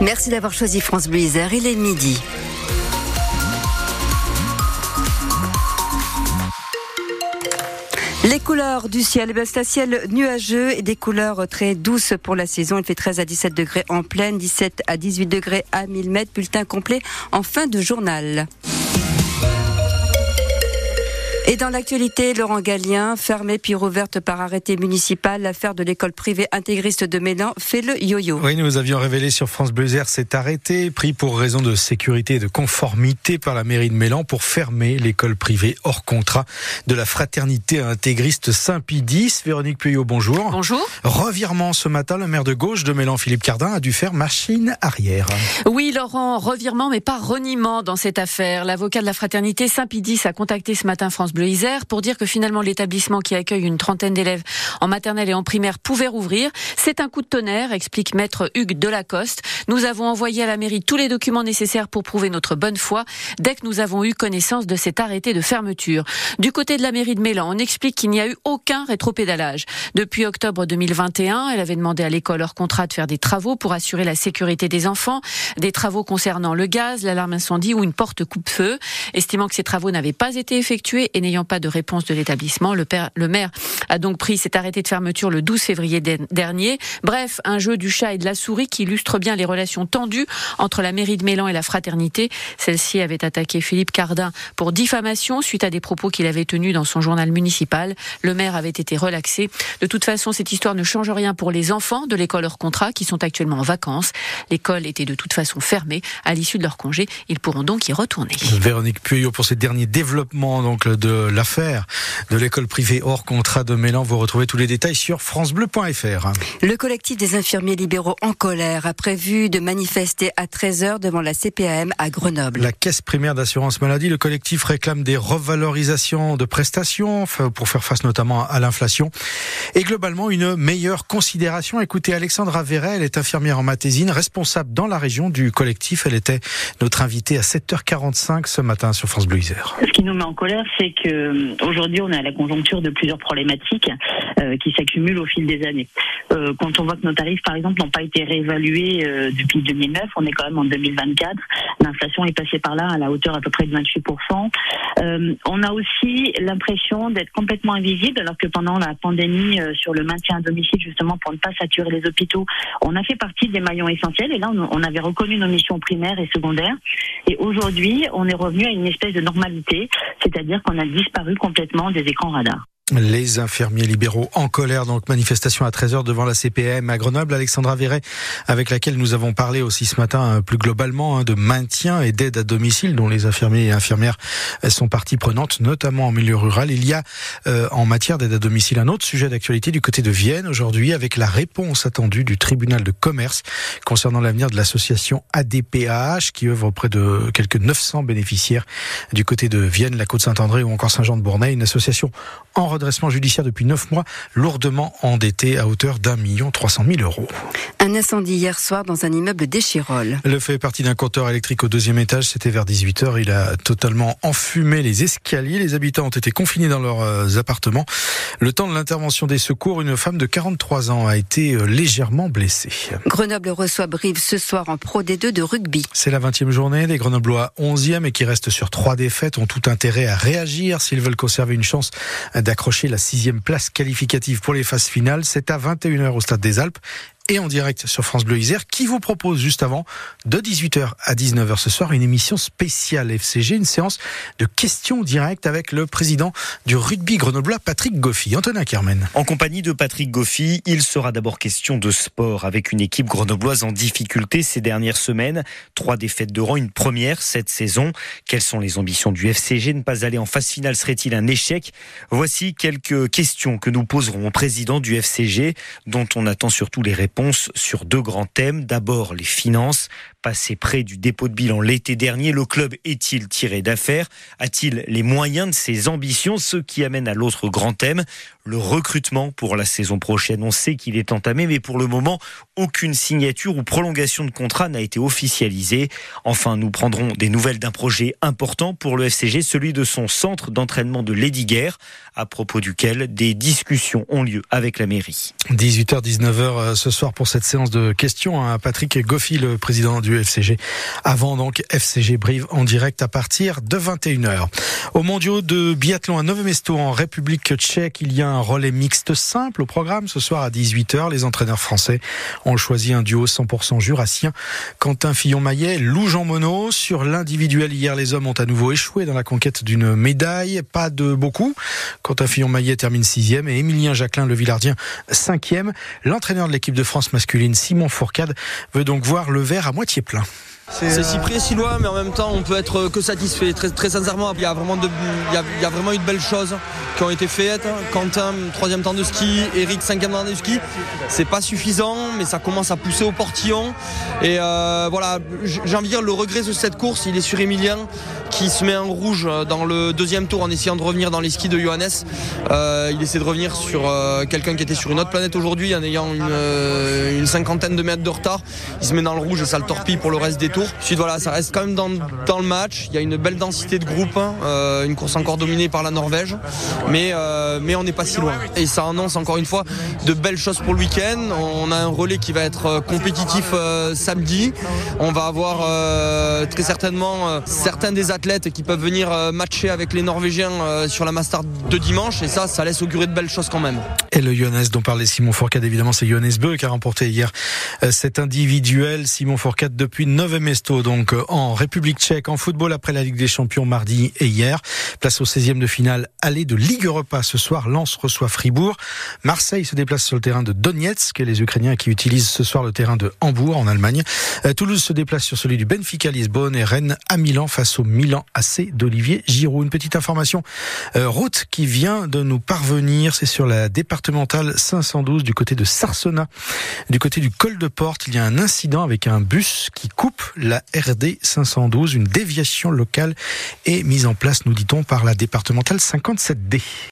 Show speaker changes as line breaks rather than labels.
Merci d'avoir choisi France Bleu. Il est midi. Les couleurs du ciel, eh c'est un ciel nuageux et des couleurs très douces pour la saison. Il fait 13 à 17 degrés en pleine, 17 à 18 degrés à 1000 mètres. Bulletin complet en fin de journal. Et dans l'actualité, Laurent Gallien, fermée puis rouverte par arrêté municipal, l'affaire de l'école privée intégriste de Mélan fait le yo-yo.
Oui, nous avions révélé sur France Bleu cet arrêté pris pour raison de sécurité et de conformité par la mairie de Mélan pour fermer l'école privée hors contrat de la fraternité intégriste Saint-Pidis. Véronique Puyot, bonjour.
Bonjour.
Revirement ce matin, le maire de gauche de Mélan, Philippe Cardin, a dû faire machine arrière.
Oui, Laurent, revirement, mais pas reniement dans cette affaire. L'avocat de la fraternité Saint-Pidis a contacté ce matin France Bleu le Isère pour dire que finalement l'établissement qui accueille une trentaine d'élèves en maternelle et en primaire pouvait rouvrir. C'est un coup de tonnerre, explique maître Hugues Delacoste. Nous avons envoyé à la mairie tous les documents nécessaires pour prouver notre bonne foi dès que nous avons eu connaissance de cet arrêté de fermeture. Du côté de la mairie de Mélan, on explique qu'il n'y a eu aucun rétropédalage. Depuis octobre 2021, elle avait demandé à l'école hors contrat de faire des travaux pour assurer la sécurité des enfants, des travaux concernant le gaz, l'alarme incendie ou une porte coupe-feu. Estimant que ces travaux n'avaient pas été effectués et n'ayant pas de réponse de l'établissement, le, maire a donc pris cet arrêté de fermeture le 12 février dernier. Bref, un jeu du chat et de la souris qui illustre bien les relations tendues entre la mairie de Mélan et la fraternité. Celle-ci avait attaqué Philippe Cardin pour diffamation suite à des propos qu'il avait tenus dans son journal municipal. Le maire avait été relaxé. De toute façon, cette histoire ne change rien pour les enfants de l'école hors contrat qui sont actuellement en vacances. L'école était de toute façon fermée. À l'issue de leur congé, ils pourront donc y retourner.
Véronique Puyot pour ces derniers développements donc de l'affaire de l'école privée hors contrat de Mélan. Vous retrouvez tous les détails sur francebleu.fr.
Le collectif des infirmiers libéraux en colère a prévu de manifester à 13h devant la CPAM à Grenoble.
La caisse primaire d'assurance maladie, le collectif réclame des revalorisations de prestations pour faire face notamment à l'inflation et globalement une meilleure considération. Écoutez, Alexandra Verret, elle est infirmière en Matésine, responsable dans la région du collectif. Elle était notre invitée à 7h45 ce matin sur France Bleu Isère.
Ce qui nous met en colère, c'est euh, aujourd'hui on est à la conjoncture de plusieurs problématiques euh, qui s'accumulent au fil des années. Euh, quand on voit que nos tarifs, par exemple, n'ont pas été réévalués depuis 2009, on est quand même en 2024. L'inflation est passée par là à la hauteur à peu près de 28%. on a aussi l'impression d'être complètement invisible, alors que pendant la pandémie, sur le maintien à domicile, justement pour ne pas saturer les hôpitaux, on a fait partie des maillons essentiels. Et là, on avait reconnu nos missions primaires et secondaires. Et aujourd'hui, on est revenu à une espèce de normalité, c'est-à-dire qu'on a disparu complètement des écrans radars.
Les infirmiers libéraux en colère, donc manifestation à 13h devant la CPM à Grenoble. Alexandra Verret, avec laquelle nous avons parlé aussi ce matin euh, plus globalement hein, de maintien et d'aide à domicile dont les infirmiers et infirmières sont partie prenante, notamment en milieu rural. Il y a euh, en matière d'aide à domicile un autre sujet d'actualité du côté de Vienne aujourd'hui avec la réponse attendue du tribunal de commerce concernant l'avenir de l'association ADPAH qui œuvre auprès de quelques 900 bénéficiaires du côté de Vienne, la Côte-Saint-André ou encore Saint-Jean-de-Bournay, une association en redressement judiciaire depuis neuf mois, lourdement endetté à hauteur d'un million trois cent mille euros.
Un incendie hier soir dans un immeuble d'Échirol.
Le fait partie d'un compteur électrique au deuxième étage, c'était vers 18h. Il a totalement enfumé les escaliers. Les habitants ont été confinés dans leurs euh, appartements. Le temps de l'intervention des secours, une femme de 43 ans a été euh, légèrement blessée.
Grenoble reçoit Brive ce soir en Pro D2 de rugby.
C'est la 20e journée. Les Grenoblois 11e et qui restent sur trois défaites ont tout intérêt à réagir s'ils veulent conserver une chance d'accrocher la sixième place qualificative pour les phases finales. C'est à 21h au Stade des Alpes et en direct sur France Bleu Isère qui vous propose juste avant de 18h à 19h ce soir une émission spéciale FCG, une séance de questions directes avec le président du rugby grenoblois Patrick Goffy. Antonin Kermen.
En compagnie de Patrick Goffy, il sera d'abord question de sport avec une équipe grenobloise en difficulté ces dernières semaines. Trois défaites de rang, une première cette saison. Quelles sont les ambitions du FCG Ne pas aller en phase finale? Serait-il un échec? Voici quelques questions que nous poserons au président du FCG dont on attend surtout les réponses sur deux grands thèmes. D'abord, les finances. Passé près du dépôt de bilan l'été dernier, le club est-il tiré d'affaire? A-t-il les moyens de ses ambitions? Ce qui amène à l'autre grand thème, le recrutement pour la saison prochaine. On sait qu'il est entamé, mais pour le moment, aucune signature ou prolongation de contrat n'a été officialisée. Enfin, nous prendrons des nouvelles d'un projet important pour le FCG, celui de son centre d'entraînement de Guerre, à propos duquel des discussions ont lieu avec la mairie.
18h-19h euh, ce soir pour cette séance de questions à Patrick Goffi, le président du FCG. Avant donc FCG Brive en direct à partir de 21h. Au mondiaux de biathlon à Novo Mesto en République tchèque, il y a un relais mixte simple au programme ce soir à 18h. Les entraîneurs français ont choisi un duo 100% jurassien. Quentin Fillon-Maillet, Lou Jean Monod. Sur l'individuel, hier, les hommes ont à nouveau échoué dans la conquête d'une médaille. Pas de beaucoup. Quentin Fillon-Maillet termine sixième et Émilien Jacquelin, le Villardien, cinquième. L'entraîneur de l'équipe de France masculine, Simon Fourcade, veut donc voir le verre à moitié plein.
C'est si près, si loin, mais en même temps, on peut être que satisfait. Très, très sincèrement, il y, a vraiment de, il, y a, vraiment eu de belles choses qui ont été faites. Quentin, troisième temps de ski, Eric, cinquième temps de ski. C'est pas suffisant, mais ça commence à pousser au portillon. Et euh, voilà, j'ai envie de dire, le regret de cette course, il est sur Emilien, qui se met en rouge dans le deuxième tour en essayant de revenir dans les skis de Johannes. Euh, il essaie de revenir sur euh, quelqu'un qui était sur une autre planète aujourd'hui en ayant une, une, cinquantaine de mètres de retard. Il se met dans le rouge et ça le torpille pour le reste des tours. Ensuite, voilà, ça reste quand même dans, le match. Il y a une belle densité de groupe, euh, une course encore dominée par la Norvège, mais, euh, mais on n'est pas si loin. Et ça annonce encore une fois de belles choses pour le week-end. On a un relais qui va être euh, compétitif samedi. On va avoir très certainement certains des athlètes qui peuvent venir matcher avec les Norvégiens sur la Master de dimanche. Et ça, ça laisse augurer de belles choses quand même.
Et le Johannes dont parlait Simon Fourcade, évidemment, c'est Johannes Beu qui a remporté hier cet individuel. Simon Fourcade depuis 9 Donc euh, en République tchèque, en football après la Ligue des Champions mardi et hier. Place au 16e de finale, aller de Ligue Europa ce soir. Lens reçoit Fribourg. Marseille se déplace sur le terrain de Donetsk, les Ukrainiens qui utilisent ce soir le terrain de Hambourg en Allemagne. Euh, Toulouse se déplace sur celui du Benfica Lisbonne et Rennes à Milan face au Milan AC d'Olivier Giroud. Une petite information euh, route qui vient de nous parvenir, c'est sur la départementale 512 du côté de Sarsona. Du côté du col de Porte, il y a un incident avec un bus qui coupe la RD 512. Une déviation locale est mise en place, nous dit-on, par la départementale 57D.